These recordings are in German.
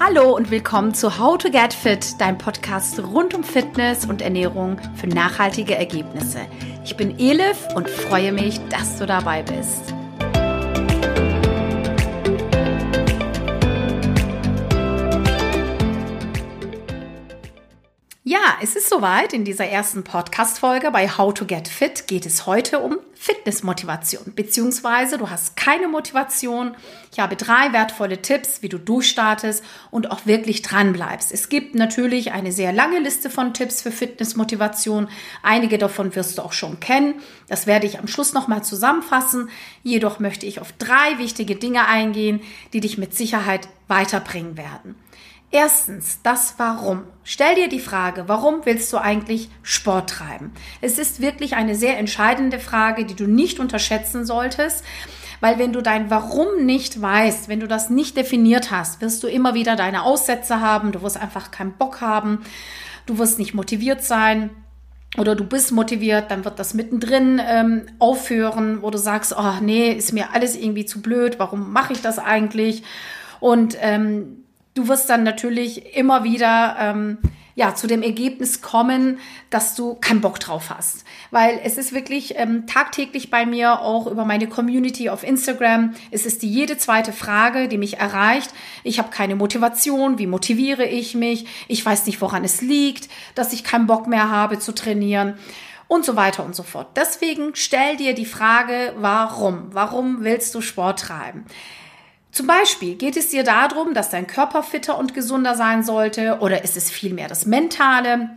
Hallo und willkommen zu How to Get Fit, dein Podcast rund um Fitness und Ernährung für nachhaltige Ergebnisse. Ich bin Elif und freue mich, dass du dabei bist. Es ist soweit. In dieser ersten Podcast-Folge bei How to Get Fit geht es heute um Fitnessmotivation. Beziehungsweise du hast keine Motivation. Ich habe drei wertvolle Tipps, wie du durchstartest und auch wirklich dran bleibst. Es gibt natürlich eine sehr lange Liste von Tipps für Fitnessmotivation. Einige davon wirst du auch schon kennen. Das werde ich am Schluss nochmal zusammenfassen. Jedoch möchte ich auf drei wichtige Dinge eingehen, die dich mit Sicherheit weiterbringen werden. Erstens, das Warum. Stell dir die Frage, warum willst du eigentlich Sport treiben? Es ist wirklich eine sehr entscheidende Frage, die du nicht unterschätzen solltest. Weil wenn du dein Warum nicht weißt, wenn du das nicht definiert hast, wirst du immer wieder deine Aussätze haben, du wirst einfach keinen Bock haben, du wirst nicht motiviert sein oder du bist motiviert, dann wird das mittendrin ähm, aufhören, wo du sagst, oh nee, ist mir alles irgendwie zu blöd, warum mache ich das eigentlich? Und ähm, du wirst dann natürlich immer wieder ähm, ja, zu dem Ergebnis kommen, dass du keinen Bock drauf hast. Weil es ist wirklich ähm, tagtäglich bei mir, auch über meine Community auf Instagram, es ist die jede zweite Frage, die mich erreicht. Ich habe keine Motivation, wie motiviere ich mich? Ich weiß nicht, woran es liegt, dass ich keinen Bock mehr habe zu trainieren und so weiter und so fort. Deswegen stell dir die Frage, warum? Warum willst du Sport treiben? Zum Beispiel geht es dir darum, dass dein Körper fitter und gesunder sein sollte oder ist es vielmehr das Mentale?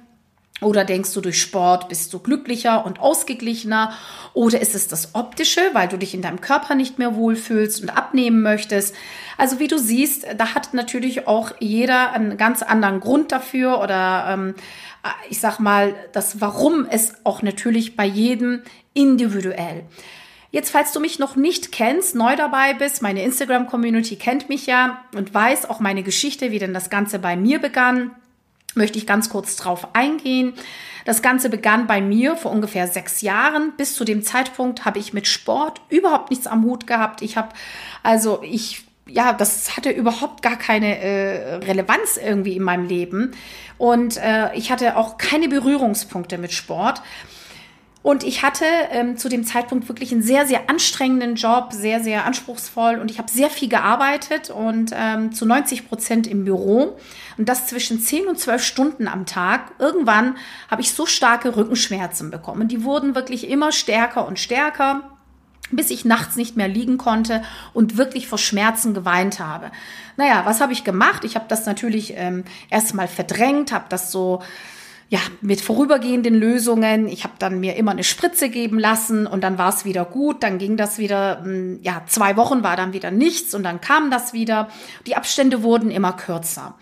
Oder denkst du, durch Sport bist du glücklicher und ausgeglichener? Oder ist es das Optische, weil du dich in deinem Körper nicht mehr wohlfühlst und abnehmen möchtest? Also wie du siehst, da hat natürlich auch jeder einen ganz anderen Grund dafür oder ähm, ich sag mal, das Warum ist auch natürlich bei jedem individuell. Jetzt, falls du mich noch nicht kennst, neu dabei bist, meine Instagram-Community kennt mich ja und weiß auch meine Geschichte, wie denn das Ganze bei mir begann, möchte ich ganz kurz drauf eingehen. Das Ganze begann bei mir vor ungefähr sechs Jahren. Bis zu dem Zeitpunkt habe ich mit Sport überhaupt nichts am Hut gehabt. Ich habe, also ich ja, das hatte überhaupt gar keine äh, Relevanz irgendwie in meinem Leben. Und äh, ich hatte auch keine Berührungspunkte mit Sport. Und ich hatte ähm, zu dem Zeitpunkt wirklich einen sehr, sehr anstrengenden Job, sehr, sehr anspruchsvoll. Und ich habe sehr viel gearbeitet und ähm, zu 90 Prozent im Büro. Und das zwischen 10 und 12 Stunden am Tag. Irgendwann habe ich so starke Rückenschmerzen bekommen. Die wurden wirklich immer stärker und stärker bis ich nachts nicht mehr liegen konnte und wirklich vor Schmerzen geweint habe. Naja, was habe ich gemacht? Ich habe das natürlich ähm, erstmal verdrängt, habe das so ja, mit vorübergehenden Lösungen. Ich habe dann mir immer eine Spritze geben lassen und dann war es wieder gut. Dann ging das wieder, hm, ja, zwei Wochen war dann wieder nichts und dann kam das wieder. Die Abstände wurden immer kürzer.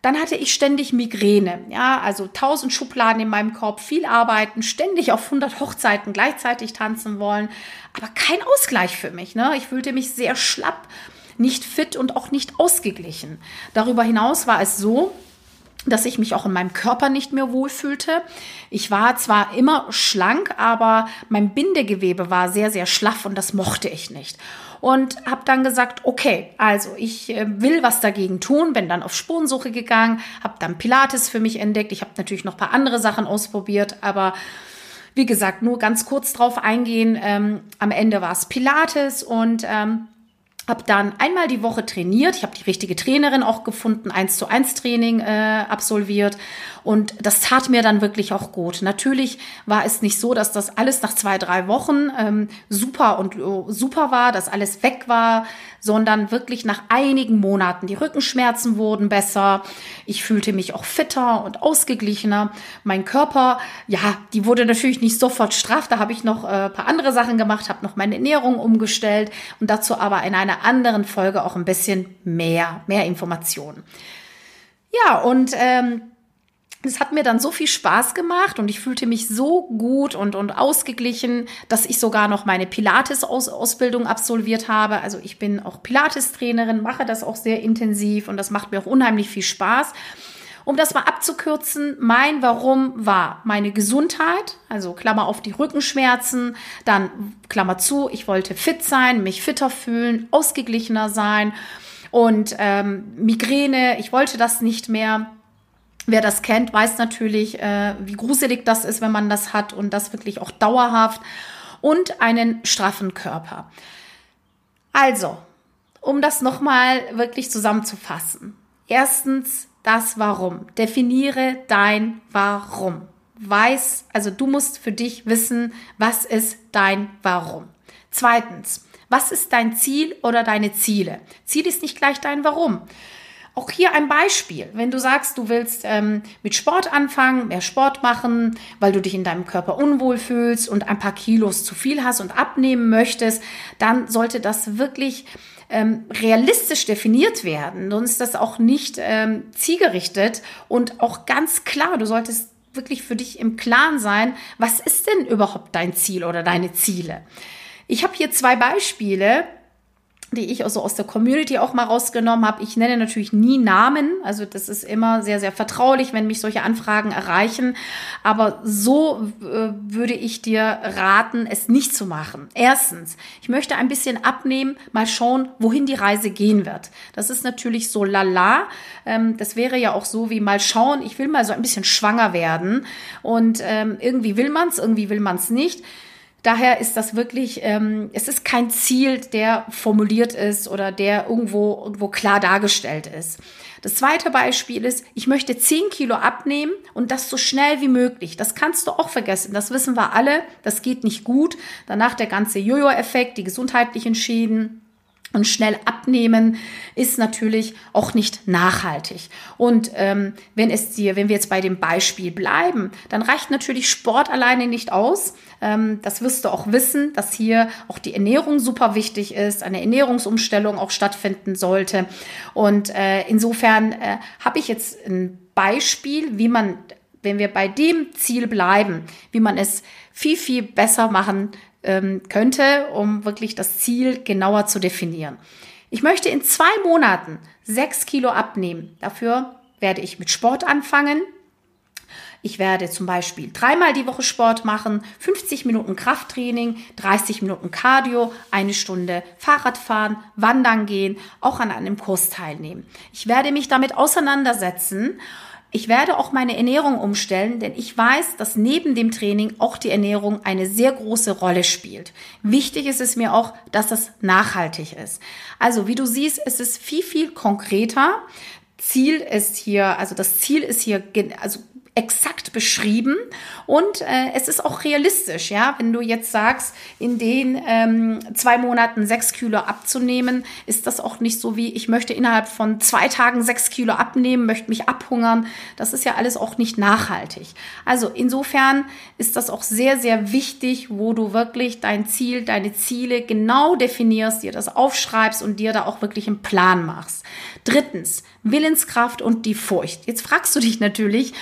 Dann hatte ich ständig Migräne, ja, also tausend Schubladen in meinem Kopf, viel arbeiten, ständig auf 100 Hochzeiten gleichzeitig tanzen wollen, aber kein Ausgleich für mich, ne? Ich fühlte mich sehr schlapp, nicht fit und auch nicht ausgeglichen. Darüber hinaus war es so, dass ich mich auch in meinem Körper nicht mehr wohlfühlte. Ich war zwar immer schlank, aber mein Bindegewebe war sehr, sehr schlaff und das mochte ich nicht. Und habe dann gesagt, okay, also ich äh, will was dagegen tun, bin dann auf Spurensuche gegangen, habe dann Pilates für mich entdeckt. Ich habe natürlich noch ein paar andere Sachen ausprobiert, aber wie gesagt, nur ganz kurz drauf eingehen. Ähm, am Ende war es Pilates und ähm, habe dann einmal die Woche trainiert. Ich habe die richtige Trainerin auch gefunden, eins zu eins Training äh, absolviert und das tat mir dann wirklich auch gut. Natürlich war es nicht so, dass das alles nach zwei drei Wochen ähm, super und uh, super war, dass alles weg war, sondern wirklich nach einigen Monaten die Rückenschmerzen wurden besser. Ich fühlte mich auch fitter und ausgeglichener. Mein Körper, ja, die wurde natürlich nicht sofort straff. Da habe ich noch äh, paar andere Sachen gemacht, habe noch meine Ernährung umgestellt und dazu aber in einer anderen Folge auch ein bisschen mehr, mehr Informationen. Ja, und ähm, es hat mir dann so viel Spaß gemacht und ich fühlte mich so gut und, und ausgeglichen, dass ich sogar noch meine Pilates-Ausbildung absolviert habe. Also ich bin auch Pilates-Trainerin, mache das auch sehr intensiv und das macht mir auch unheimlich viel Spaß. Um das mal abzukürzen, mein Warum war meine Gesundheit, also Klammer auf die Rückenschmerzen, dann Klammer zu, ich wollte fit sein, mich fitter fühlen, ausgeglichener sein Und ähm, Migräne, ich wollte das nicht mehr. Wer das kennt, weiß natürlich, äh, wie gruselig das ist, wenn man das hat und das wirklich auch dauerhaft. Und einen straffen Körper. Also, um das nochmal wirklich zusammenzufassen. Erstens das Warum. Definiere dein Warum. Weiß, also du musst für dich wissen, was ist dein Warum. Zweitens, was ist dein Ziel oder deine Ziele? Ziel ist nicht gleich dein Warum. Auch hier ein Beispiel. Wenn du sagst, du willst ähm, mit Sport anfangen, mehr Sport machen, weil du dich in deinem Körper unwohl fühlst und ein paar Kilos zu viel hast und abnehmen möchtest, dann sollte das wirklich ähm, realistisch definiert werden. Sonst ist das auch nicht ähm, zielgerichtet und auch ganz klar. Du solltest wirklich für dich im Klaren sein, was ist denn überhaupt dein Ziel oder deine Ziele? Ich habe hier zwei Beispiele, die ich also aus der Community auch mal rausgenommen habe. Ich nenne natürlich nie Namen, also das ist immer sehr, sehr vertraulich, wenn mich solche Anfragen erreichen. Aber so äh, würde ich dir raten, es nicht zu machen. Erstens, ich möchte ein bisschen abnehmen, mal schauen, wohin die Reise gehen wird. Das ist natürlich so lala. Ähm, das wäre ja auch so wie mal schauen, ich will mal so ein bisschen schwanger werden. Und ähm, irgendwie will man es, irgendwie will man es nicht. Daher ist das wirklich, ähm, es ist kein Ziel, der formuliert ist oder der irgendwo, irgendwo klar dargestellt ist. Das zweite Beispiel ist, ich möchte 10 Kilo abnehmen und das so schnell wie möglich. Das kannst du auch vergessen. Das wissen wir alle. Das geht nicht gut. Danach der ganze Jojo-Effekt, die gesundheitlichen Schäden und schnell abnehmen ist natürlich auch nicht nachhaltig. Und ähm, wenn es dir, wenn wir jetzt bei dem Beispiel bleiben, dann reicht natürlich Sport alleine nicht aus. Ähm, das wirst du auch wissen, dass hier auch die Ernährung super wichtig ist, eine Ernährungsumstellung auch stattfinden sollte. Und äh, insofern äh, habe ich jetzt ein Beispiel, wie man, wenn wir bei dem Ziel bleiben, wie man es viel, viel besser machen ähm, könnte, um wirklich das Ziel genauer zu definieren. Ich möchte in zwei Monaten sechs Kilo abnehmen. Dafür werde ich mit Sport anfangen. Ich werde zum Beispiel dreimal die Woche Sport machen, 50 Minuten Krafttraining, 30 Minuten Cardio, eine Stunde Fahrrad fahren, wandern gehen, auch an einem Kurs teilnehmen. Ich werde mich damit auseinandersetzen ich werde auch meine Ernährung umstellen, denn ich weiß, dass neben dem Training auch die Ernährung eine sehr große Rolle spielt. Wichtig ist es mir auch, dass das nachhaltig ist. Also, wie du siehst, es ist viel, viel konkreter. Ziel ist hier, also das Ziel ist hier, also exakt beschrieben und äh, es ist auch realistisch, ja. Wenn du jetzt sagst, in den ähm, zwei Monaten sechs Kilo abzunehmen, ist das auch nicht so wie, ich möchte innerhalb von zwei Tagen sechs Kilo abnehmen, möchte mich abhungern. Das ist ja alles auch nicht nachhaltig. Also insofern ist das auch sehr, sehr wichtig, wo du wirklich dein Ziel, deine Ziele genau definierst, dir das aufschreibst und dir da auch wirklich einen Plan machst. Drittens, Willenskraft und die Furcht. Jetzt fragst du dich natürlich,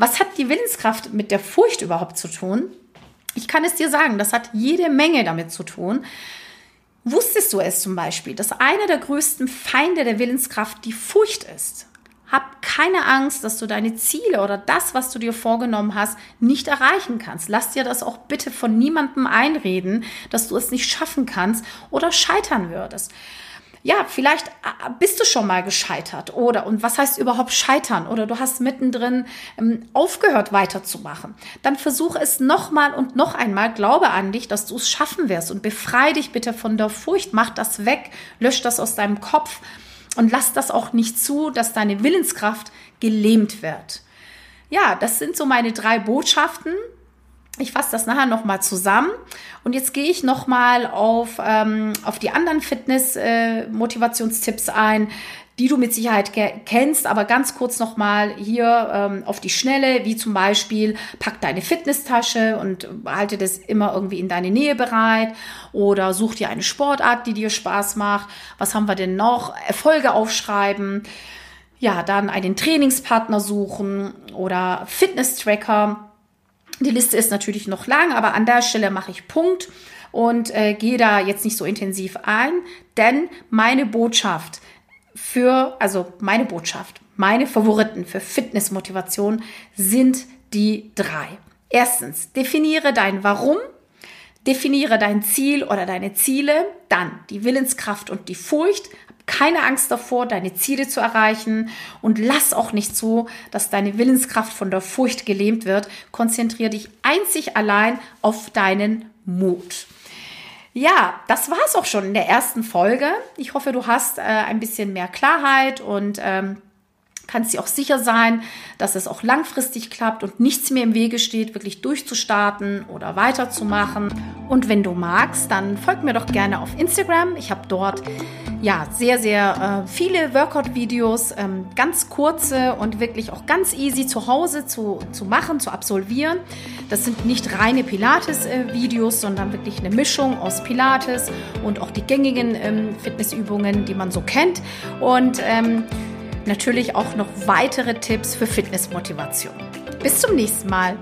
was hat die Willenskraft mit der Furcht überhaupt zu tun? Ich kann es dir sagen, das hat jede Menge damit zu tun. Wusstest du es zum Beispiel, dass einer der größten Feinde der Willenskraft die Furcht ist? Hab keine Angst, dass du deine Ziele oder das, was du dir vorgenommen hast, nicht erreichen kannst. Lass dir das auch bitte von niemandem einreden, dass du es nicht schaffen kannst oder scheitern würdest ja, vielleicht äh, bist du schon mal gescheitert oder? Und was heißt überhaupt scheitern? Oder du hast mittendrin ähm, aufgehört weiterzumachen. Dann versuche es nochmal und noch einmal, glaube an dich, dass du es schaffen wirst. Und befreie dich bitte von der Furcht, mach das weg, lösch das aus deinem Kopf. Und lass das auch nicht zu, dass deine Willenskraft gelähmt wird. Ja, das sind so meine drei Botschaften, ich fasse das nachher nochmal zusammen. Und jetzt gehe ich nochmal auf, ähm, auf die anderen Fitness-Motivationstipps äh, ein, die du mit Sicherheit kennst, aber ganz kurz nochmal hier ähm, auf die Schnelle, wie zum Beispiel, pack deine Fitnesstasche und halte das immer irgendwie in deine Nähe bereit oder such dir eine Sportart, die dir Spaß macht. Was haben wir denn noch? Erfolge aufschreiben. Ja, dann einen Trainingspartner suchen oder Fitness-Tracker die Liste ist natürlich noch lang, aber an der Stelle mache ich Punkt und äh, gehe da jetzt nicht so intensiv ein, denn meine Botschaft für, also meine Botschaft, meine Favoriten für Fitnessmotivation sind die drei. Erstens, definiere dein Warum, definiere dein Ziel oder deine Ziele, dann die Willenskraft und die Furcht, keine Angst davor, deine Ziele zu erreichen und lass auch nicht zu, dass deine Willenskraft von der Furcht gelähmt wird. Konzentriere dich einzig allein auf deinen Mut. Ja, das war es auch schon in der ersten Folge. Ich hoffe, du hast äh, ein bisschen mehr Klarheit und ähm, kannst dir auch sicher sein, dass es auch langfristig klappt und nichts mehr im Wege steht, wirklich durchzustarten oder weiterzumachen. Und wenn du magst, dann folg mir doch gerne auf Instagram. Ich habe dort ja sehr, sehr äh, viele Workout-Videos, ähm, ganz kurze und wirklich auch ganz easy zu Hause zu, zu machen, zu absolvieren. Das sind nicht reine Pilates-Videos, äh, sondern wirklich eine Mischung aus Pilates und auch die gängigen ähm, Fitnessübungen, die man so kennt. Und ähm, natürlich auch noch weitere Tipps für Fitnessmotivation. Bis zum nächsten Mal.